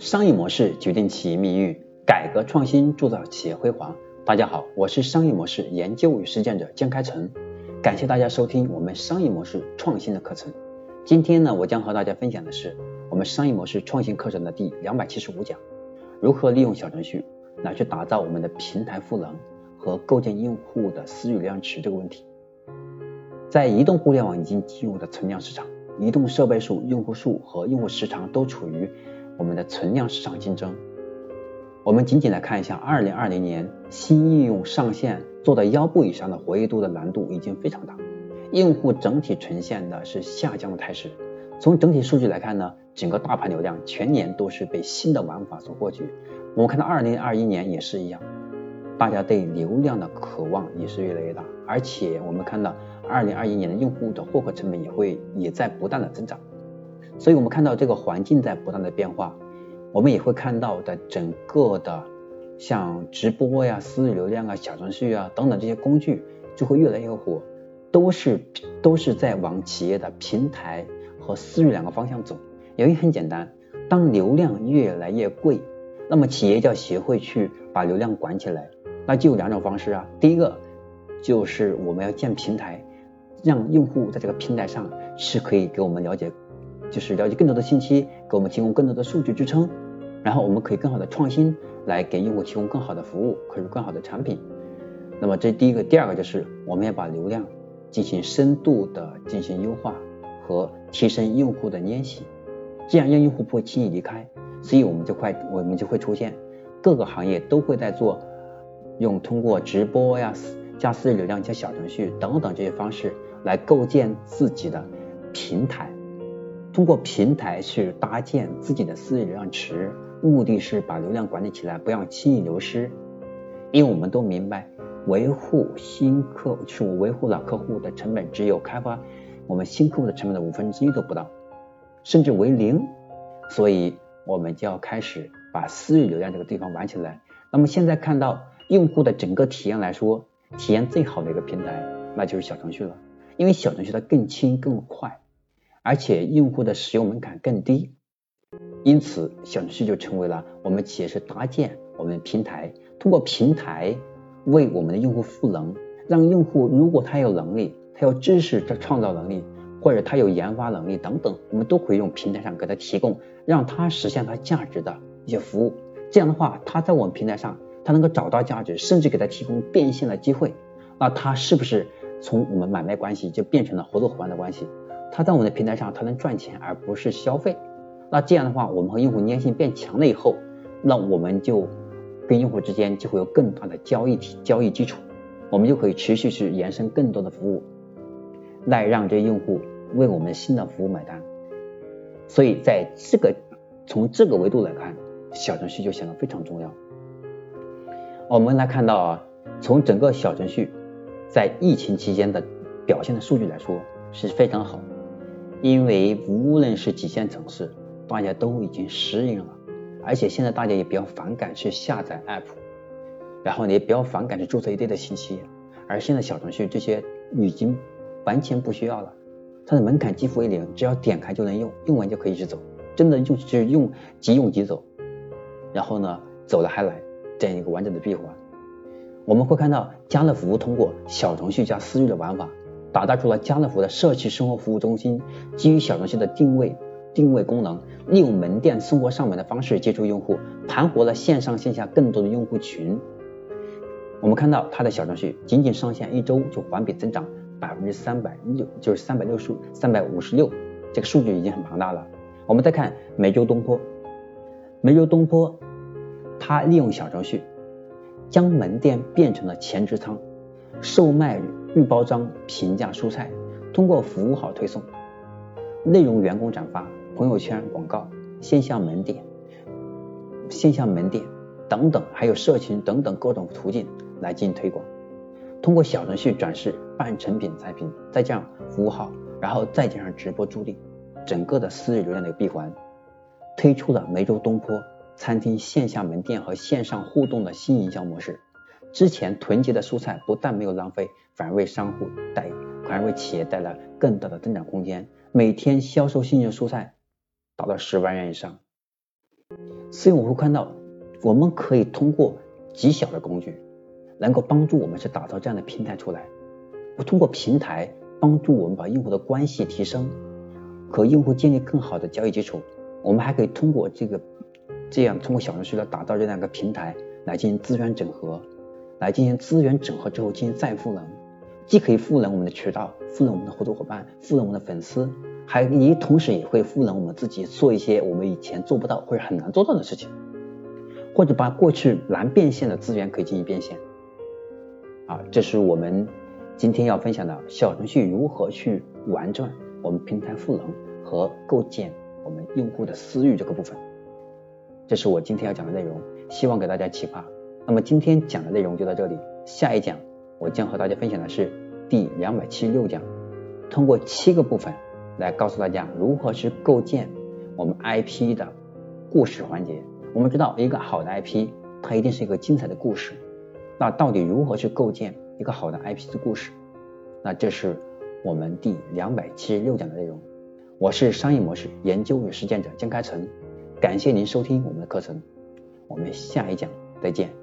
商业模式决定企业命运，改革创新铸造企业辉煌。大家好，我是商业模式研究与实践者江开成，感谢大家收听我们商业模式创新的课程。今天呢，我将和大家分享的是我们商业模式创新课程的第两百七十五讲，如何利用小程序来去打造我们的平台赋能和构建用户的私域流量池这个问题。在移动互联网已经进入的存量市场。移动设备数、用户数和用户时长都处于我们的存量市场竞争。我们仅仅来看一下，二零二零年新应用上线做到腰部以上的活跃度的难度已经非常大，用户整体呈现的是下降的态势。从整体数据来看呢，整个大盘流量全年都是被新的玩法所获取。我们看到二零二一年也是一样，大家对流量的渴望也是越来越大，而且我们看到。二零二一年的用户的获客成本也会也在不断的增长，所以我们看到这个环境在不断的变化，我们也会看到的整个的像直播呀、私域流量啊、小程序啊等等这些工具就会越来越火，都是都是在往企业的平台和私域两个方向走。原因很简单，当流量越来越贵，那么企业就要学会去把流量管起来，那就有两种方式啊，第一个就是我们要建平台。让用户在这个平台上是可以给我们了解，就是了解更多的信息，给我们提供更多的数据支撑，然后我们可以更好的创新，来给用户提供更好的服务，可是更好的产品。那么这第一个，第二个就是我们要把流量进行深度的进行优化和提升用户的粘性，这样让用户不会轻易离开。所以我们就快，我们就会出现各个行业都会在做，用通过直播呀、加私流量、加小程序等等这些方式。来构建自己的平台，通过平台去搭建自己的私域流量池，目的是把流量管理起来，不要轻易流失。因为我们都明白，维护新客就是我维护老客户的成本只有开发我们新客户的成本的五分之一都不到，甚至为零。所以，我们就要开始把私域流量这个地方玩起来。那么现在看到用户的整个体验来说，体验最好的一个平台，那就是小程序了。因为小程序它更轻更快，而且用户的使用门槛更低，因此小程序就成为了我们企业是搭建我们平台，通过平台为我们的用户赋能，让用户如果他有能力，他有知识的创造能力，或者他有研发能力等等，我们都可以用平台上给他提供，让他实现他价值的一些服务。这样的话，他在我们平台上，他能够找到价值，甚至给他提供变现的机会，那他是不是？从我们买卖关系就变成了合作伙伴的关系，他在我们的平台上他能赚钱而不是消费，那这样的话我们和用户粘性变强了以后，那我们就跟用户之间就会有更大的交易体交易基础，我们就可以持续去延伸更多的服务，来让这些用户为我们新的服务买单。所以在这个从这个维度来看，小程序就显得非常重要。我们来看到啊，从整个小程序。在疫情期间的表现的数据来说是非常好，因为无论是几线城市，大家都已经适应了，而且现在大家也比较反感去下载 app，然后也比较反感去注册一堆的信息，而现在小程序这些已经完全不需要了，它的门槛几乎为零，只要点开就能用，用完就可以去走，真的用就是用即用即走，然后呢走了还来这样一个完整的闭环。我们会看到家乐福通过小程序加私域的玩法，打造出了家乐福的社区生活服务中心。基于小程序的定位定位功能，利用门店送货上门的方式接触用户，盘活了线上线下更多的用户群。我们看到它的小程序仅仅上线一周就环比增长百分之三百六，就是三百六十三百五十六，这个数据已经很庞大了。我们再看梅州东坡，梅州东坡，它利用小程序。将门店变成了前置仓，售卖预包装平价蔬菜，通过服务号推送、内容员工转发、朋友圈广告、线下门店、线下门店等等，还有社群等等各种途径来进行推广。通过小程序转示半成品产品，再加上服务号，然后再加上直播助力，整个的私域流量的闭环，推出了梅州东坡。餐厅线下门店和线上互动的新营销模式，之前囤积的蔬菜不但没有浪费，反而为商户带，反而为企业带来更大的增长空间。每天销售新鲜蔬菜达到十万元以上。所以我会看到，我们可以通过极小的工具，能够帮助我们去打造这样的平台出来。我通过平台帮助我们把用户的关系提升，和用户建立更好的交易基础。我们还可以通过这个这样通过小程序来打造这样一个平台来进行资源整合，来进行资源整合之后进行再赋能，既可以赋能我们的渠道，赋能我们的合作伙伴，赋能我们的粉丝。还也同时也会赋能我们自己做一些我们以前做不到或者很难做到的事情，或者把过去难变现的资源可以进行变现。啊，这是我们今天要分享的小程序如何去玩转我们平台赋能和构建我们用户的私域这个部分。这是我今天要讲的内容，希望给大家启发。那么今天讲的内容就到这里，下一讲我将和大家分享的是第两百七十六讲，通过七个部分。来告诉大家如何去构建我们 IP 的故事环节。我们知道一个好的 IP，它一定是一个精彩的故事。那到底如何去构建一个好的 IP 的故事？那这是我们第两百七十六讲的内容。我是商业模式研究与实践者江开成，感谢您收听我们的课程。我们下一讲再见。